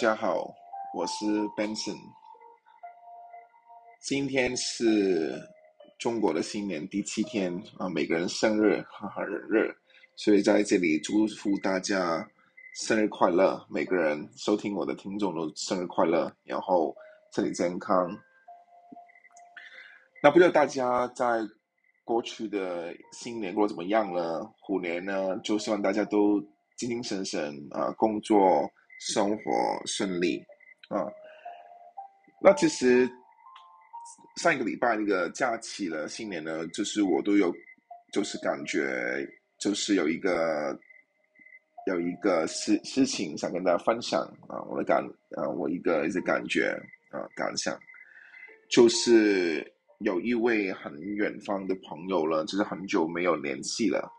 大家好，我是 Benson。今天是中国的新年第七天啊，每个人生日哈哈日，所以在这里祝福大家生日快乐，每个人收听我的听众都生日快乐，然后身体健康。那不知道大家在过去的新年过得怎么样了？虎年呢，就希望大家都精精神神啊，工作。生活顺利啊！那其实上一个礼拜那个假期了，新年呢，就是我都有，就是感觉就是有一个有一个事事情想跟大家分享啊，我的感啊，我一个一些感觉啊感想，就是有一位很远方的朋友了，就是很久没有联系了。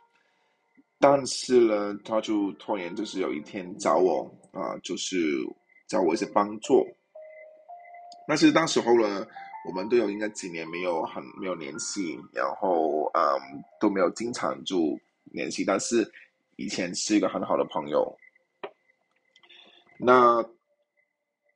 但是呢，他就突然就是有一天找我啊，就是找我一些帮助。那其实当时候呢，我们都有应该几年没有很没有联系，然后嗯都没有经常就联系。但是以前是一个很好的朋友。那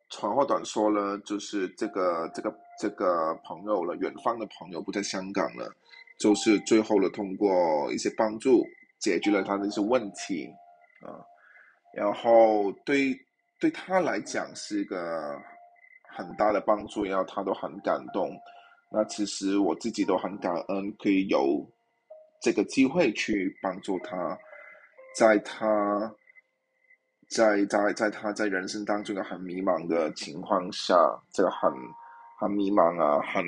长话短说呢，就是这个这个这个朋友了，远方的朋友不在香港了，就是最后呢，通过一些帮助。解决了他的一些问题，啊，然后对对他来讲是一个很大的帮助，然后他都很感动。那其实我自己都很感恩，可以有这个机会去帮助他，在他，在在在他在人生当中的很迷茫的情况下，这个很很迷茫啊，很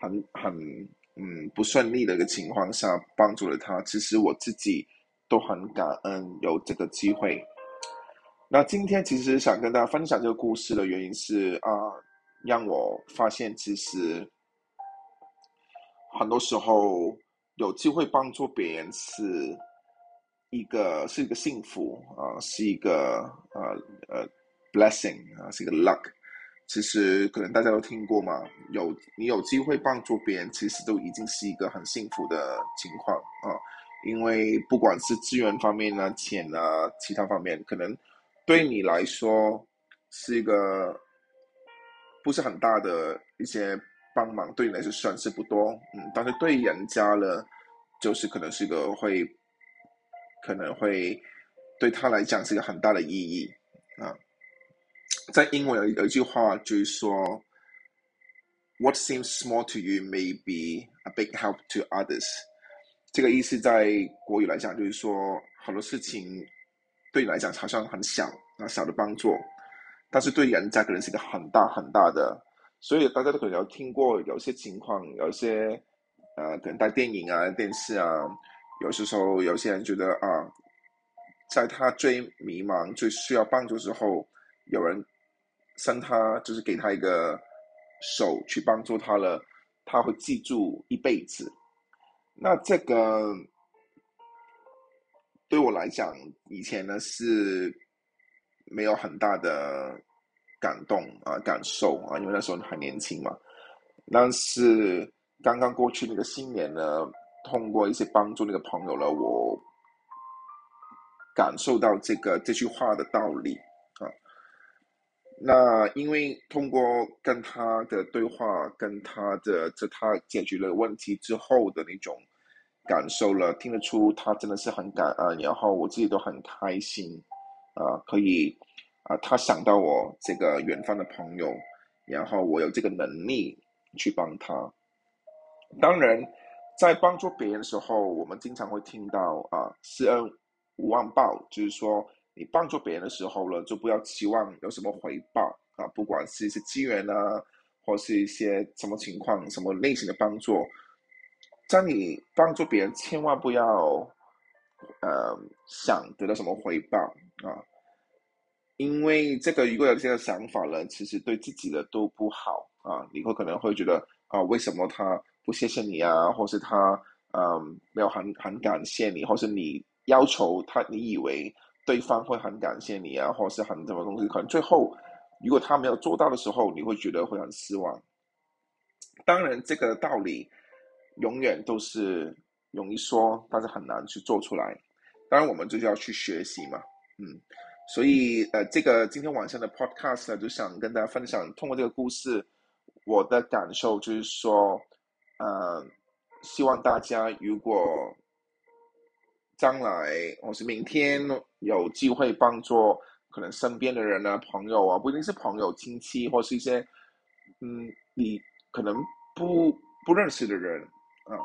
很很。嗯，不顺利的一个情况下帮助了他，其实我自己都很感恩有这个机会。那今天其实想跟大家分享这个故事的原因是啊，让我发现其实很多时候有机会帮助别人是一个是一个幸福啊，是一个呃呃 blessing 啊，是一个 luck。其实可能大家都听过嘛，有你有机会帮助别人，其实都已经是一个很幸福的情况啊。因为不管是资源方面呢、钱啊、其他方面，可能对你来说是一个不是很大的一些帮忙，对你来说算是不多，嗯，但是对人家呢，就是可能是一个会，可能会对他来讲是一个很大的意义啊。在英文有有一句话就是说，What seems small to you may be a big help to others。这个意思在国语来讲就是说，很多事情对你来讲好像很小啊，小的帮助，但是对人家可能是一个很大很大的。所以大家都可能有听过，有些情况，有些呃，可能在电影啊、电视啊，有些时候有些人觉得啊，在他最迷茫、最需要帮助之后，有人。伸他就是给他一个手去帮助他了，他会记住一辈子。那这个对我来讲，以前呢是没有很大的感动啊感受啊，因为那时候还年轻嘛。但是刚刚过去那个新年呢，通过一些帮助那个朋友了，我感受到这个这句话的道理。那因为通过跟他的对话，跟他的这他解决了问题之后的那种感受了，听得出他真的是很感恩，然后我自己都很开心，啊，可以啊，他想到我这个远方的朋友，然后我有这个能力去帮他。当然，在帮助别人的时候，我们经常会听到啊，施恩无忘报，就是说。你帮助别人的时候呢，就不要期望有什么回报啊，不管是一些机缘啊，或是一些什么情况、什么类型的帮助，在你帮助别人，千万不要呃想得到什么回报啊，因为这个如果有这个想法呢，其实对自己的都不好啊，你会可能会觉得啊，为什么他不谢谢你啊，或是他嗯没有很很感谢你，或是你要求他，你以为。对方会很感谢你啊，或是很什么东西，可能最后如果他没有做到的时候，你会觉得会很失望。当然，这个道理永远都是容易说，但是很难去做出来。当然，我们就是要去学习嘛，嗯。所以呃，这个今天晚上的 podcast 呢，就想跟大家分享，通过这个故事，我的感受就是说，呃，希望大家如果将来或是明天有机会帮助可能身边的人啊、朋友啊，不一定是朋友、亲戚，或是一些嗯，你可能不不认识的人啊。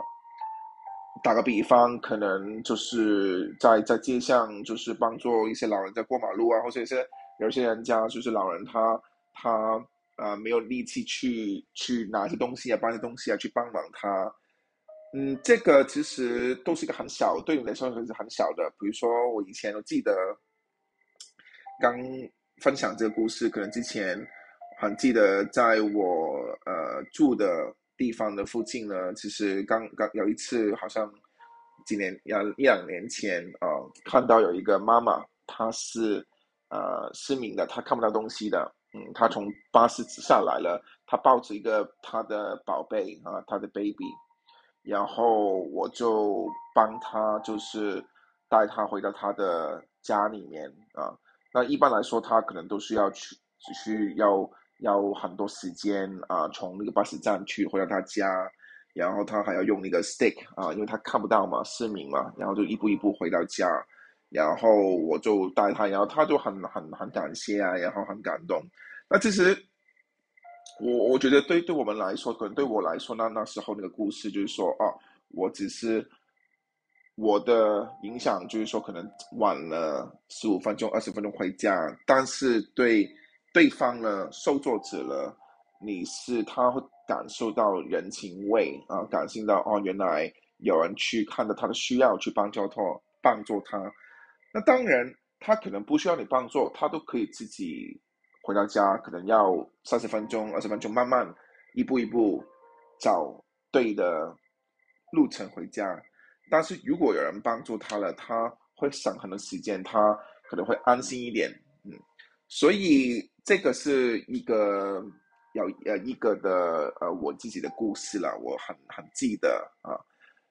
打个比方，可能就是在在街上，就是帮助一些老人在过马路啊，或者一些有些人家就是老人他他啊没有力气去去拿些东西啊，搬些东西啊，去帮忙他。嗯，这个其实都是一个很小，对你来说是很小的。比如说，我以前我记得刚分享这个故事，可能之前还记得在我呃住的地方的附近呢，其实刚刚有一次，好像几年两一两年前啊，看到有一个妈妈，她是呃失明的，她看不到东西的。嗯，她从巴士下来了，她抱着一个她的宝贝啊，她的 baby。然后我就帮他，就是带他回到他的家里面啊。那一般来说，他可能都是要去，只需要要很多时间啊，从那个巴士站去回到他家，然后他还要用那个 stick 啊，因为他看不到嘛，失明嘛，然后就一步一步回到家。然后我就带他，然后他就很很很感谢啊，然后很感动。那其实。我我觉得对对我们来说，可能对我来说，那那时候那个故事就是说，啊，我只是我的影响就是说，可能晚了十五分钟、二十分钟回家，但是对对方呢，受作者了，你是他会感受到人情味啊，感受到哦，原来有人去看到他的需要，去帮助他，帮助他。那当然，他可能不需要你帮助，他都可以自己。回到家可能要三十分钟、二十分钟，慢慢一步一步找对的路程回家。但是如果有人帮助他了，他会省很多时间，他可能会安心一点。嗯，所以这个是一个有呃一个的呃我自己的故事了，我很很记得啊。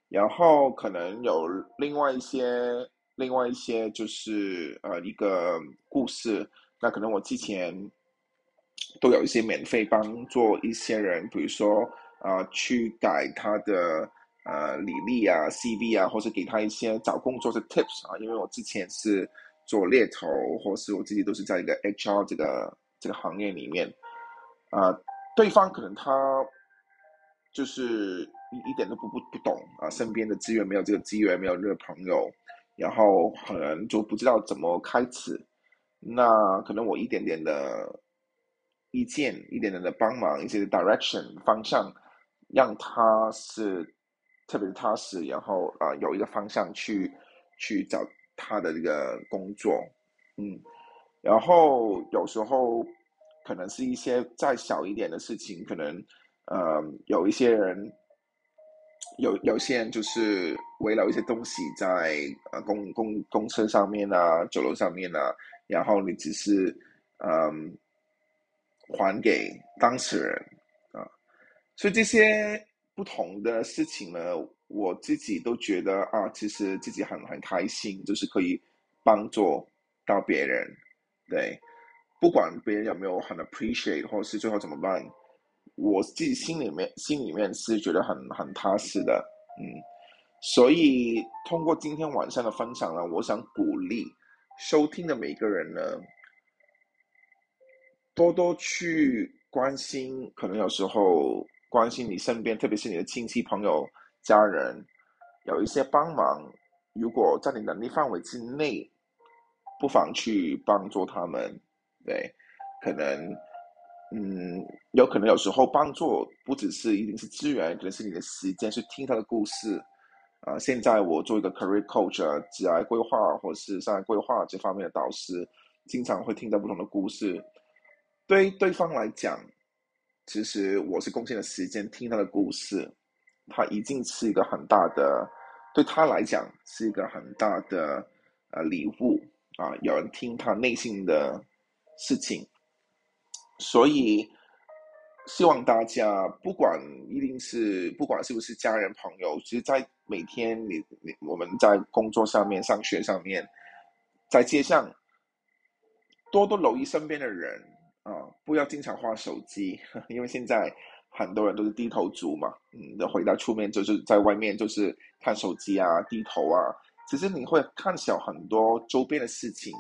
然后可能有另外一些另外一些就是呃一个故事。那可能我之前都有一些免费帮助一些人，比如说啊，去改他的呃履历啊、CV 啊，或者给他一些找工作的 tips 啊。因为我之前是做猎头，或是我自己都是在一个 HR 这个这个行业里面啊，对方可能他就是一一点都不不不懂啊，身边的资源没有这个资源，没有这个朋友，然后可能就不知道怎么开始。那可能我一点点的意见，一点点的帮忙，一些 direction 方向，让他是特别踏实，然后啊有一个方向去去找他的这个工作，嗯，然后有时候可能是一些再小一点的事情，可能呃有一些人有有些人就是围绕一些东西在呃公公公车上面啊，酒楼上面啊。然后你只是，嗯，还给当事人啊，所以这些不同的事情呢，我自己都觉得啊，其实自己很很开心，就是可以帮助到别人，对，不管别人有没有很 appreciate，或是最后怎么办，我自己心里面心里面是觉得很很踏实的，嗯，所以通过今天晚上的分享呢，我想鼓励。收听的每个人呢，多多去关心，可能有时候关心你身边，特别是你的亲戚、朋友、家人，有一些帮忙。如果在你能力范围之内，不妨去帮助他们。对，可能，嗯，有可能有时候帮助不只是一定是资源，可能是你的时间，去听他的故事。啊，现在我做一个 career coach，职业规划或是商业规划这方面的导师，经常会听到不同的故事。对于对方来讲，其实我是贡献了时间听他的故事，他已经是一个很大的，对他来讲是一个很大的呃礼物啊！有人听他内心的事情，所以。希望大家不管一定是不管是不是家人朋友，其实，在每天你你我们在工作上面、上学上面，在街上多多留意身边的人啊，不要经常花手机，因为现在很多人都是低头族嘛，嗯，的回到出面就是在外面就是看手机啊，低头啊，其实你会看小很多周边的事情。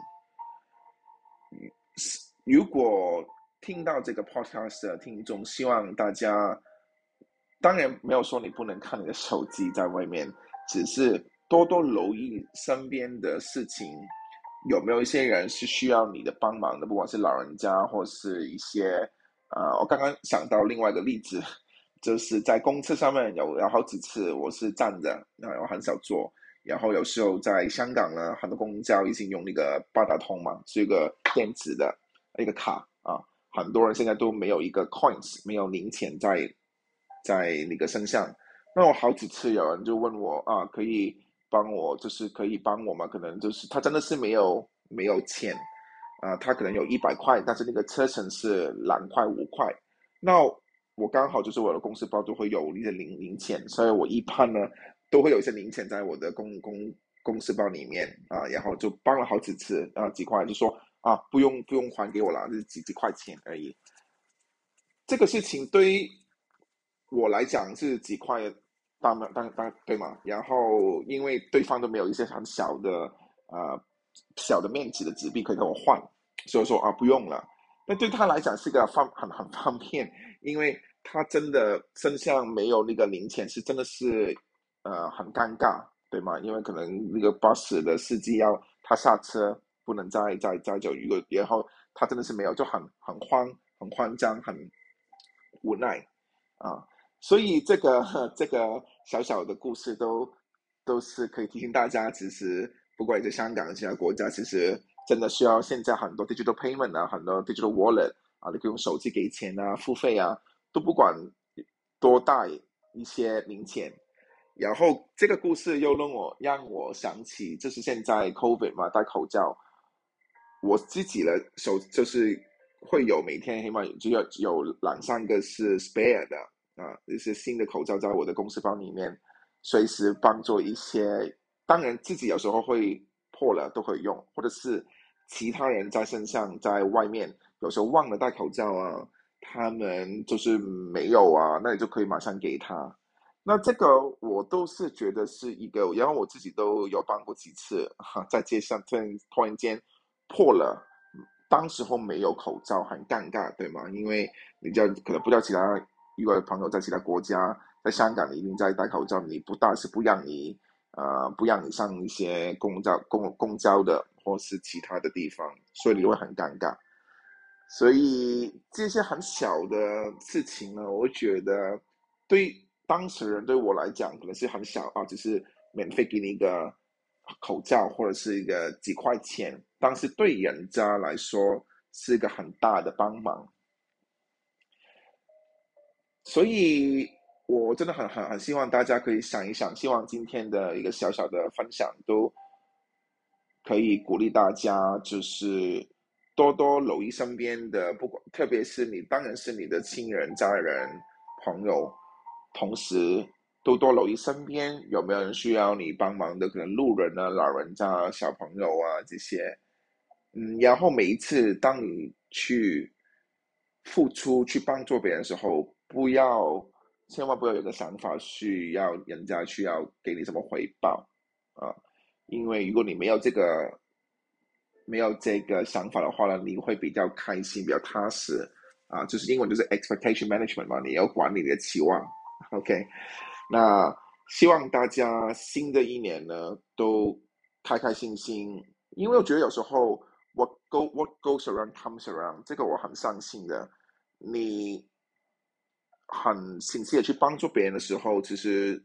如果听到这个 podcast 的听众，希望大家，当然没有说你不能看你的手机在外面，只是多多留意身边的事情，有没有一些人是需要你的帮忙的，不管是老人家或是一些，呃，我刚刚想到另外一个例子，就是在公厕上面有有好几次我是站着，然后很少坐，然后有时候在香港呢，很多公交已经用那个八达通嘛，是一个电子的一个卡啊。很多人现在都没有一个 coins，没有零钱在在那个身上。那我好几次有人就问我啊，可以帮我，就是可以帮我吗？可能就是他真的是没有没有钱啊，他可能有一百块，但是那个车程是两块五块。那我刚好就是我的公司包都会有一些零零钱，所以我一般呢都会有一些零钱在我的公公公司包里面啊，然后就帮了好几次啊，几块就说。啊，不用不用还给我了，就几几块钱而已。这个事情对于我来讲是几块，当当当对吗？然后因为对方都没有一些很小的呃小的面积的纸币可以跟我换，所以说啊不用了。那对他来讲是个方很很方便，因为他真的身上没有那个零钱，是真的是呃很尴尬，对吗？因为可能那个巴士的司机要他下车。不能再再再走一个，然后他真的是没有，就很很慌、很慌张、很无奈啊！所以这个 这个小小的故事都都是可以提醒大家，其实不管在香港其他国家，其实真的需要现在很多 digital payment 啊，很多 digital wallet 啊，你可以用手机给钱啊、付费啊，都不管多带一些零钱。然后这个故事又让我让我想起，就是现在 COVID 嘛，戴口罩。我自己的手就是会有每天起码就要有两三个是 spare 的啊，一些新的口罩在我的公司包里面，随时帮助一些。当然自己有时候会破了都可以用，或者是其他人在身上在外面有时候忘了戴口罩啊，他们就是没有啊，那你就可以马上给他。那这个我都是觉得是一个，然后我自己都有帮过几次哈，在街上突然突然间。破了，当时候没有口罩，很尴尬，对吗？因为你叫可能不知道其他一个朋友在其他国家，在香港你一定在戴口罩，你不戴是不让你呃不让你上一些公交公公交的或是其他的地方，所以你会很尴尬。所以这些很小的事情呢，我觉得对当事人对我来讲可能是很小啊，只是免费给你一个。口罩或者是一个几块钱，但是对人家来说是一个很大的帮忙，所以我真的很很很希望大家可以想一想，希望今天的一个小小的分享都可以鼓励大家，就是多多留意身边的，不管特别是你，当然是你的亲人、家人、朋友，同时。多多留意身边有没有人需要你帮忙的，可能路人啊、老人家、小朋友啊这些，嗯，然后每一次当你去付出、去帮助别人的时候，不要千万不要有个想法，需要人家需要给你什么回报。啊，因为如果你没有这个没有这个想法的话呢，你会比较开心、比较踏实。啊，就是英文就是 expectation management 嘛，你要管理你的期望，OK。那希望大家新的一年呢都开开心心，因为我觉得有时候 what go what goes around comes around，这个我很相信的。你很心切的去帮助别人的时候，其实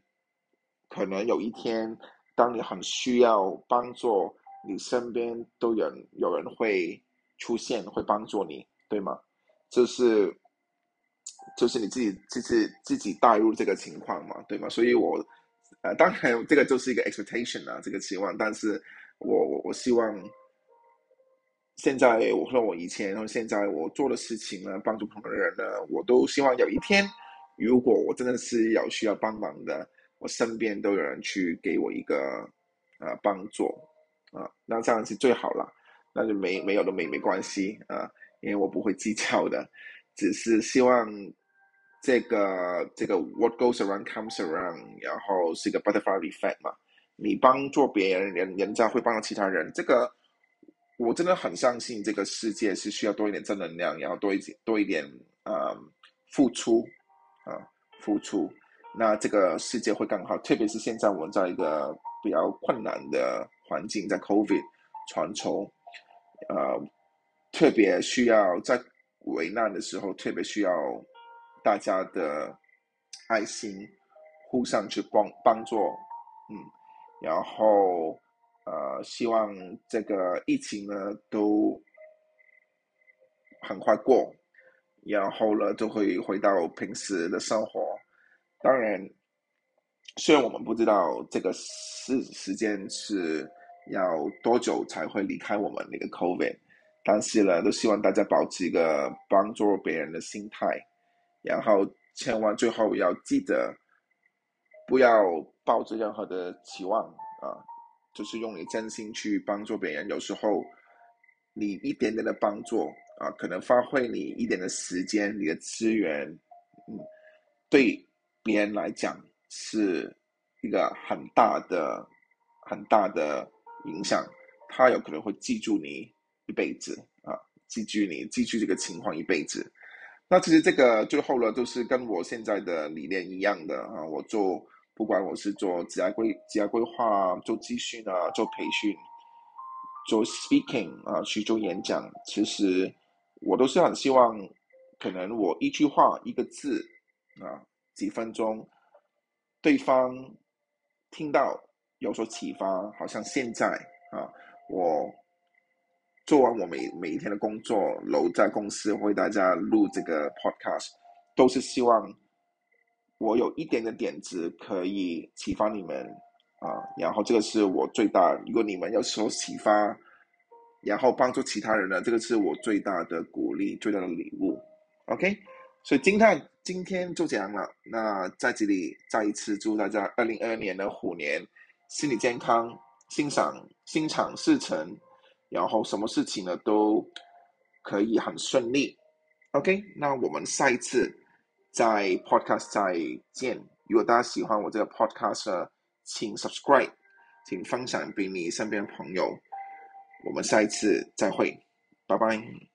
可能有一天，当你很需要帮助，你身边都有有人会出现，会帮助你，对吗？就是。就是你自己自己自己带入这个情况嘛，对吗？所以，我呃，当然这个就是一个 expectation 啊，这个期望。但是我我我希望，现在我说我以前，然后现在我做的事情呢，帮助不同的人呢，我都希望有一天，如果我真的是有需要帮忙的，我身边都有人去给我一个呃帮助啊，那这样是最好了。那就没没有都没没关系啊，因为我不会计较的，只是希望这个这个 what goes around comes around，然后是一个 butterfly effect 嘛，你帮助别人，人人家会帮到其他人，这个我真的很相信这个世界是需要多一点正能量，然后多一点多一点呃付出啊付出，那这个世界会更好，特别是现在我们在一个比较困难的环境，在 COVID 传球。呃，特别需要在危难的时候，特别需要大家的爱心，互相去帮帮助，嗯，然后呃，希望这个疫情呢都很快过，然后呢就会回到平时的生活。当然，虽然我们不知道这个时时间是。要多久才会离开我们那个 COVID？但是呢，都希望大家保持一个帮助别人的心态，然后千万最后要记得，不要抱着任何的期望啊，就是用你真心去帮助别人。有时候你一点点的帮助啊，可能发挥你一点的时间、你的资源，嗯，对别人来讲是一个很大的、很大的。影响，他有可能会记住你一辈子啊，记住你，记住这个情况一辈子。那其实这个最后呢，就是跟我现在的理念一样的啊。我做，不管我是做职业规职业规划、做咨询啊、做培训、做 speaking 啊，去做演讲，其实我都是很希望，可能我一句话、一个字啊，几分钟，对方听到。有所启发，好像现在啊，我做完我每每一天的工作，留在公司为大家录这个 podcast，都是希望我有一点的点子可以启发你们啊，然后这个是我最大，如果你们有所启发，然后帮助其他人呢，这个是我最大的鼓励，最大的礼物。OK，所以今天今天就这样了。那在这里再一次祝大家二零二二年的虎年。心理健康，心想心想事成，然后什么事情呢都可以很顺利。OK，那我们下一次在 Podcast 再见。如果大家喜欢我这个 Podcast，请 Subscribe，请分享给你身边的朋友。我们下一次再会，拜拜。